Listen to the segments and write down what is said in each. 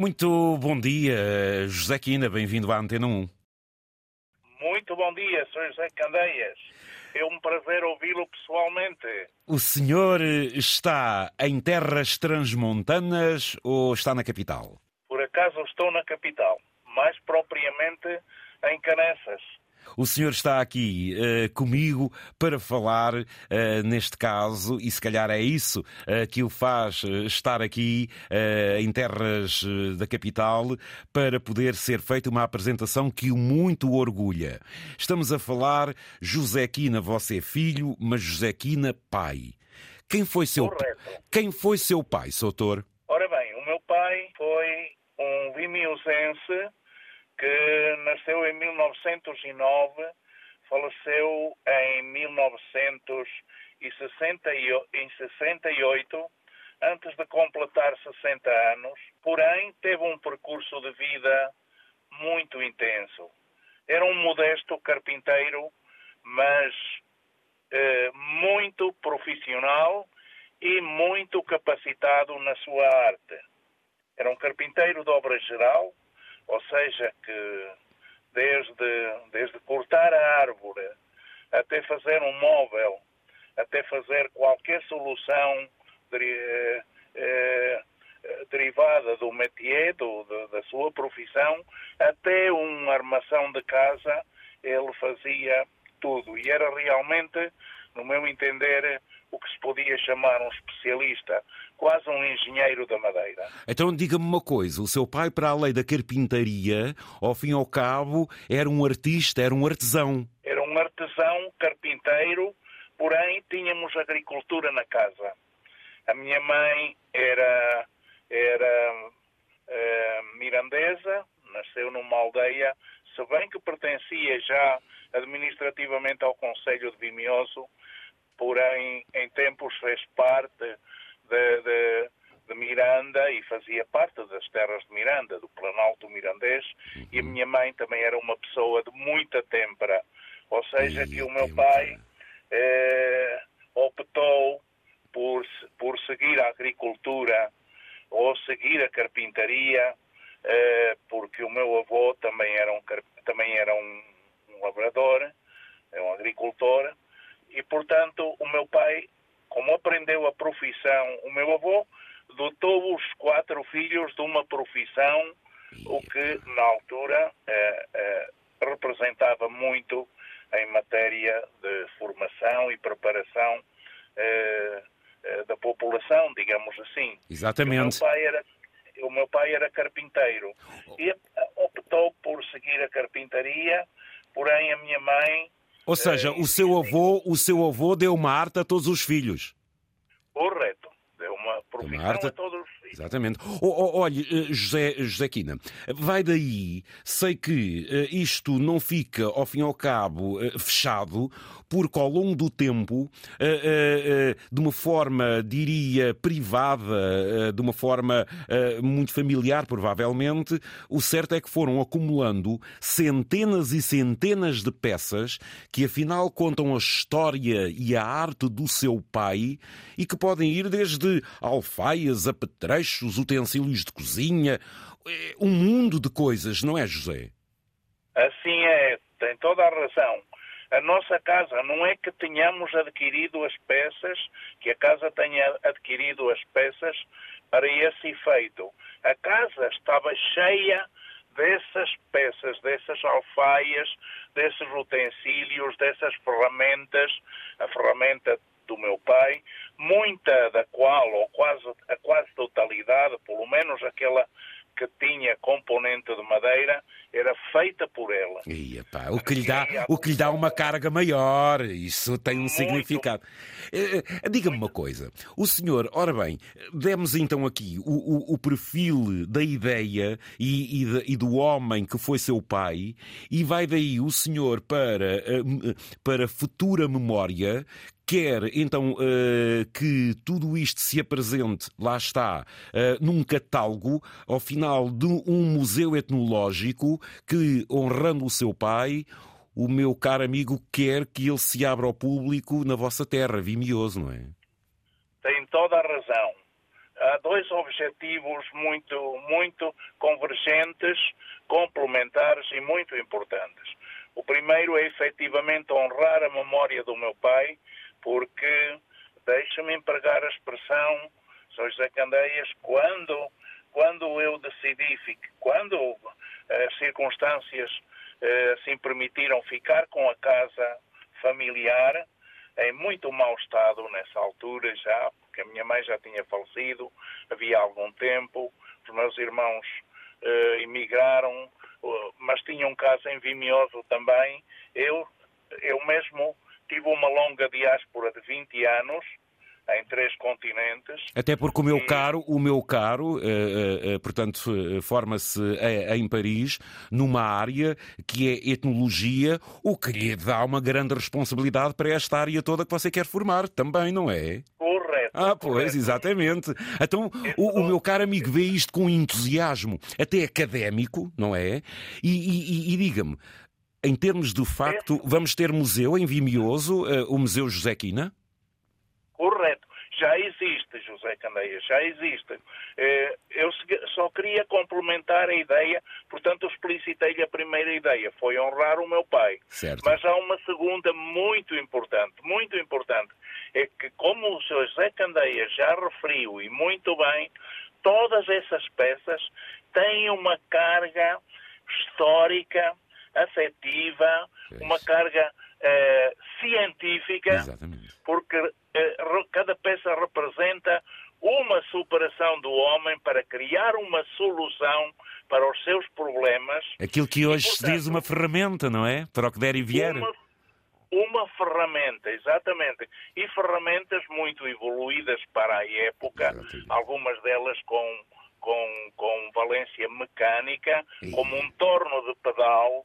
Muito bom dia, José Quina, bem-vindo à Antena 1. Muito bom dia, Sr. José Candeias. É um prazer ouvi-lo pessoalmente. O senhor está em terras transmontanas ou está na capital? Por acaso estou na capital, mais propriamente em Canessas. O senhor está aqui uh, comigo para falar, uh, neste caso, e se calhar é isso uh, que o faz estar aqui em terras da capital, para poder ser feita uma apresentação que o muito orgulha. Estamos a falar José Quina, você é filho, mas José Quina, pai. Quem foi seu, Correto. Quem foi seu pai, Soutor? Ora bem, o meu pai foi um vimiosense que nasceu em 1909, faleceu em 1968, antes de completar 60 anos, porém teve um percurso de vida muito intenso. Era um modesto carpinteiro, mas eh, muito profissional e muito capacitado na sua arte. Era um carpinteiro de obra geral, ou seja, que desde, desde cortar a árvore até fazer um móvel, até fazer qualquer solução eh, eh, derivada do métier, do, da sua profissão, até uma armação de casa, ele fazia tudo. E era realmente, no meu entender, o que se podia chamar um especialista, quase um engenheiro da madeira. Então diga-me uma coisa, o seu pai, para além da carpintaria, ao fim e ao cabo, era um artista, era um artesão. Era um artesão, carpinteiro, porém tínhamos agricultura na casa. A minha mãe era, era uh, mirandesa, nasceu numa aldeia, se bem que pertencia já administrativamente ao Conselho de Vimioso, porém em tempos fez parte de, de, de, Miranda e fazia parte das terras de Miranda, do Planalto Mirandês, uhum. e a minha mãe também era uma pessoa de muita têmpera, ou seja, que o meu pai eh, optou por, por seguir a agricultura ou seguir a carpintaria, eh, porque o meu avô também era um, também era um, um labrador, é um agricultor, e, portanto, o meu pai, como aprendeu a profissão, o meu avô dotou os quatro filhos de uma profissão, o que, na altura, eh, eh, representava muito em matéria de formação e preparação eh, da população, digamos assim. Exatamente. O meu pai era, o meu pai era carpinteiro e optou por seguir a carpintaria, porém a minha mãe ou seja, o seu avô, o seu avô deu uma arte a todos os filhos. Correto. Deu uma profissão uma arte... a todos os filhos. Exatamente. Oh, olha, eh, José, José Quina, vai daí, sei que uh, isto não fica, ao fim e ao cabo, fechado, porque ao longo do tempo, uh, de uma forma, diria, privada, de uma forma muito familiar, provavelmente, o certo é que foram acumulando centenas e centenas de peças que afinal contam a história e a arte do seu pai e que podem ir desde alfaias a petrechos, os utensílios de cozinha, um mundo de coisas, não é, José? Assim é, tem toda a razão. A nossa casa não é que tenhamos adquirido as peças, que a casa tenha adquirido as peças para esse efeito. A casa estava cheia dessas peças, dessas alfaias, desses utensílios, dessas ferramentas, a ferramenta do meu pai, muita da qual, ou quase a quase totalidade, pelo menos aquela que tinha componente de madeira, era feita por ela. Ia, pá, o, que lhe dá, o que lhe dá uma carga maior, isso tem um Muito. significado. Uh, Diga-me uma coisa, o senhor, ora bem, demos então aqui o, o, o perfil da ideia e, e, e, do homem que foi seu pai, e vai daí o senhor para, uh, para futura memória quer então uh, que tudo isto se apresente, lá está, uh, num catálogo, ao final de um museu etnológico que, honrando o seu pai, o meu caro amigo quer que ele se abra ao público na vossa terra, Vimioso, não é? Tem toda a razão. há dois objetivos muito, muito convergentes, complementares e muito importantes. O primeiro é efetivamente honrar a memória do meu pai, porque, deixa-me empregar a expressão, Sr. José Candeias, quando, quando eu decidi, quando as circunstâncias eh, assim permitiram ficar com a casa familiar, em muito mau estado nessa altura já, porque a minha mãe já tinha falecido, havia algum tempo, os meus irmãos uh, emigraram, mas tinham casa em Vimioso também. Eu, eu mesmo tive uma longa diáspora de 20 anos, em três continentes. Até porque o meu e... caro, o meu caro, uh, uh, portanto, forma-se em Paris, numa área que é etnologia, o que lhe dá uma grande responsabilidade para esta área toda que você quer formar também, não é? Correto. Ah, pois, correto. exatamente. Então, o, o, meu caro amigo vê isto com entusiasmo, até académico, não é? E, e, e diga-me, em termos de facto, vamos ter museu em Vimioso, o Museu José Quina? Correto. Existe, José Candeias, já existe. Eh, eu só queria complementar a ideia, portanto, explicitei-lhe a primeira ideia, foi honrar o meu pai. Certo. Mas há uma segunda muito importante, muito importante, é que, como o Sr. José Candeias já referiu, e muito bem, todas essas peças têm uma carga histórica, afetiva, uma carga eh, científica, Exatamente. porque cada peça representa uma superação do homem para criar uma solução para os seus problemas. Aquilo que hoje e, portanto, se diz uma ferramenta, não é? Para o que der e vier. Uma, uma ferramenta, exatamente. E ferramentas muito evoluídas para a época, algumas delas com, com, com valência mecânica, e... como um torno de pedal,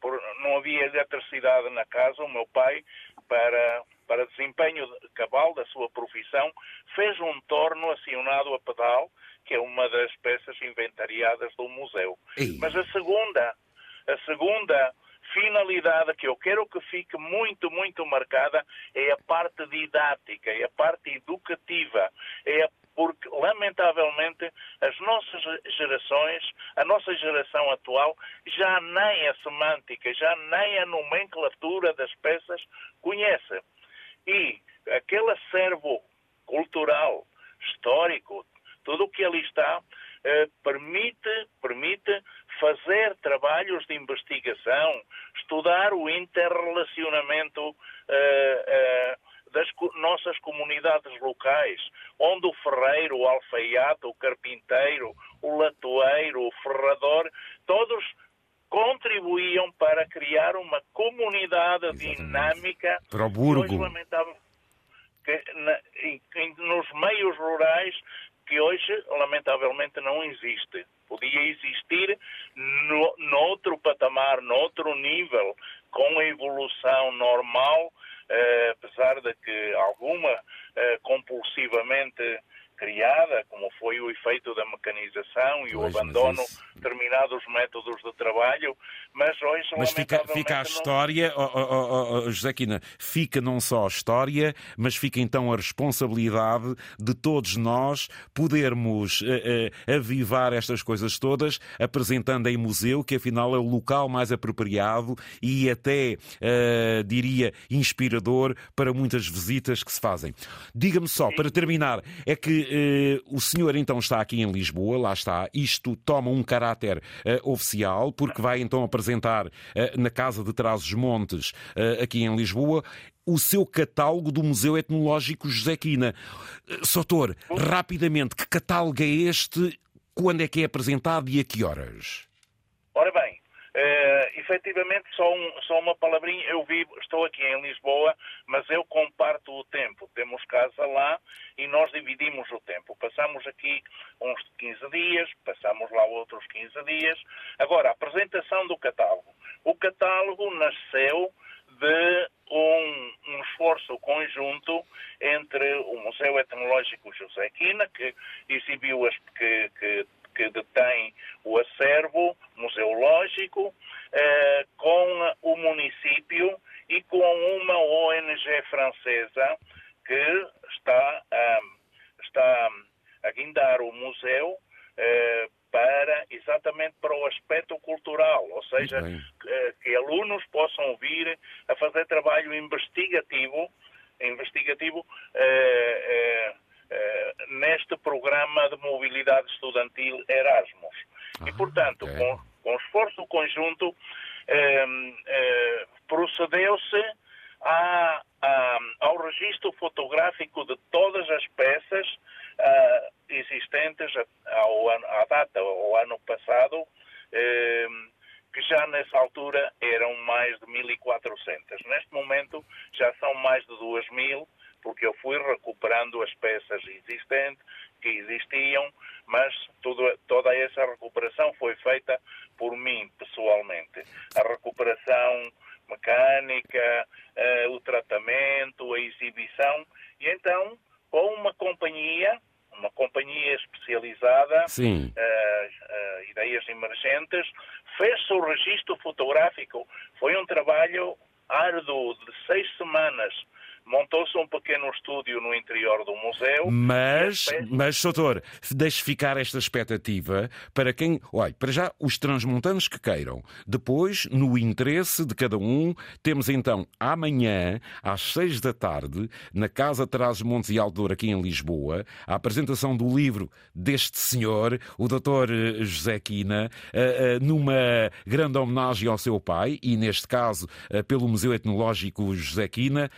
por, não havia eletricidade na casa, o meu pai, para, para desempenho cabal da sua profissão, fez um torno acionado a pedal, que é uma das peças inventariadas do museu. Ei. Mas a segunda, a segunda finalidade que eu quero que fique muito, muito marcada é a parte didática, é a parte educativa, é a porque, lamentavelmente, as nossas gerações, a nossa geração atual, já nem a semântica, já nem a nomenclatura das peças conhece. E aquele acervo cultural, histórico, tudo o que ali está, eh, permite, permite fazer trabalhos de investigação, estudar o interrelacionamento eh, eh, das nossas comunidades locais, onde o ferreiro, o alfaiate, o carpinteiro, o latoeiro, o ferrador, todos contribuíam para criar uma comunidade Exatamente. dinâmica. Para o Burgo. Que, que, na, nos meios rurais que hoje, lamentavelmente, não existe. Podia existir no, noutro patamar, noutro nível, com a evolução normal eh, apesar de que alguma eh, compulsivamente criada, como foi o efeito da mecanização e pois, o abandono isso... de determinados métodos de trabalho, mas hoje Mas fica, fica a história, não... oh, oh, oh, José Quina, fica não só a história, mas fica então a responsabilidade de todos nós podermos eh, eh, avivar estas coisas todas, apresentando em museu, que afinal é o local mais apropriado e até, eh, diria, inspirador para muitas visitas que se fazem. Diga-me só, para terminar, é que o senhor então está aqui em Lisboa, lá está, isto toma um caráter eh, oficial, porque vai então apresentar eh, na Casa de Trás-os-Montes, aqui em Lisboa, o seu catálogo do Museu Etnológico José Quina. Soutor, rapidamente, que catálogo é este? Quando é que é apresentado e a que horas? Ora bem, efetivamente, só, um, só uma palavrinha. Eu vivo, estou aqui em Lisboa, mas eu comparto o tempo. Temos casa lá e nós dividimos o tempo. Passamos aqui uns 15 dias, passamos lá outros 15 dias. Agora, a apresentação do catálogo. O catálogo nasceu de um, um, esforço conjunto entre o Museu Etnológico José Quina, que exibiu as, que, que que detém o acervo museológico, eh, com o município e com uma ONG francesa que está, um, está a guindar exatamente para o aspecto cultural, ou seja, que, que, alunos possam vir a fazer trabalho investigativo, investigativo eh, eh, eh, neste programa de mobilidade estudantil Erasmus. Ah, e, portanto, okay. com, com esforço conjunto, ehm, eh, procedeu-se ao registro fotográfico de todas as peças uh, existentes ao, à data, ao ano passado, eh, que já nessa altura eram mais de 1.400. Neste momento já são mais de 2.000, porque eu fui recuperando as peças existentes, que existiam, mas tudo, toda essa recuperação foi feita por mim, pessoalmente. A recuperação mecânica, uh, o tratamento, a exibição, e então, com uma companhia, uma companhia especializada, uh, uh, ideias emergentes, fez-se o registro fotográfico. Foi um trabalho árduo de seis semanas montou-se um pequeno estúdio no interior do museu. Mas, mas doutor, deixe ficar esta expectativa para quem. Olha, para já, os transmontanos que queiram. Depois, no interesse de cada um, temos então amanhã, às seis da tarde, na Casa Trazes Montes e Aldor, aqui em Lisboa, a apresentação do livro deste senhor, o doutor eh, José Quina, eh, eh, numa grande homenagem ao seu pai, e neste caso pelo Museu Etnológico José Quina.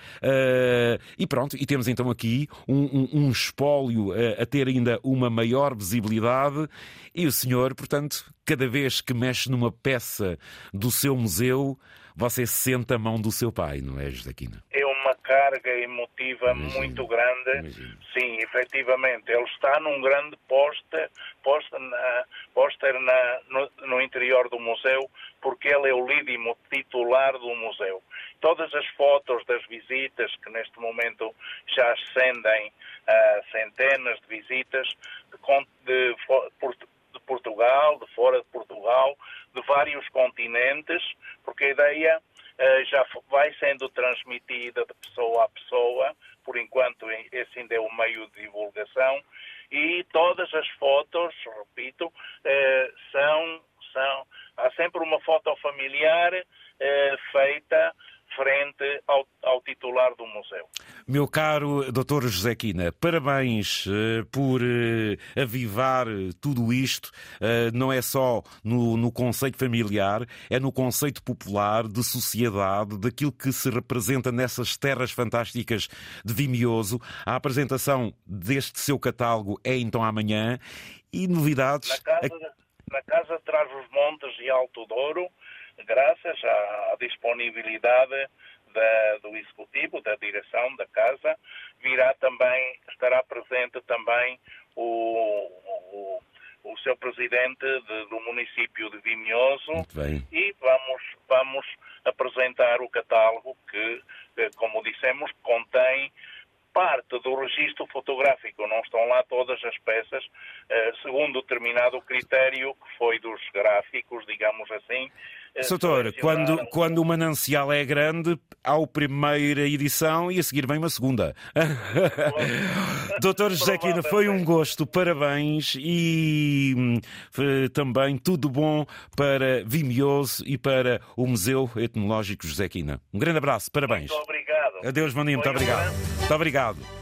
Uh, e pronto, e temos então aqui um, um, um espólio uh, a ter ainda uma maior visibilidade. E o senhor, portanto, cada vez que mexe numa peça do seu museu, você sente a mão do seu pai, não é, Joaquina? É uma carga emotiva Imagino. muito grande. Imagino. Sim, efetivamente. Ele está num grande póster, póster, na, póster na, no, no, interior do museu, porque ele é o lídimo titular do museu. Todas as fotos das visitas, que neste momento já ascendem a centenas de visitas, de, de, de Portugal, de fora de Portugal, de vários continentes, porque a ideia uh, já vai sendo transmitida de pessoa a pessoa, por enquanto esse ainda é o meio de divulgação, e todas as fotos, repito, uh, são, são. Há sempre uma foto familiar feita frente ao, ao, titular do museu. Meu caro Dr. José Quina, parabéns uh, por uh, avivar tudo isto. Não é só no, no, conceito familiar, é no conceito popular, de sociedade, daquilo que se representa nessas terras fantásticas de Vimioso. A apresentação deste seu catálogo é então amanhã. E novidades. Na casa, na casa Traz os Montes e Alto Douro graças à disponibilidade da, do Executivo, da direção da Casa, virá também, estará presente também o, o, o seu presidente de, do município de Vimioso e vamos, vamos apresentar o catálogo que, como dissemos, contém parte do registro fotográfico, não estão lá todas as peças, eh, segundo determinado critério que foi dos gráficos, digamos assim. Doutor, eh, quando, quando o manancial é grande, há a primeira edição e a seguir vem uma segunda. Doutor José Quina, foi um gosto, parabéns e hum, também tudo bom para Vimioso e para o Museu Etnológico José Quina. Um grande abraço, parabéns. Muito obrigado. Adeus, Maninho, muito obrigado. Muito obrigado.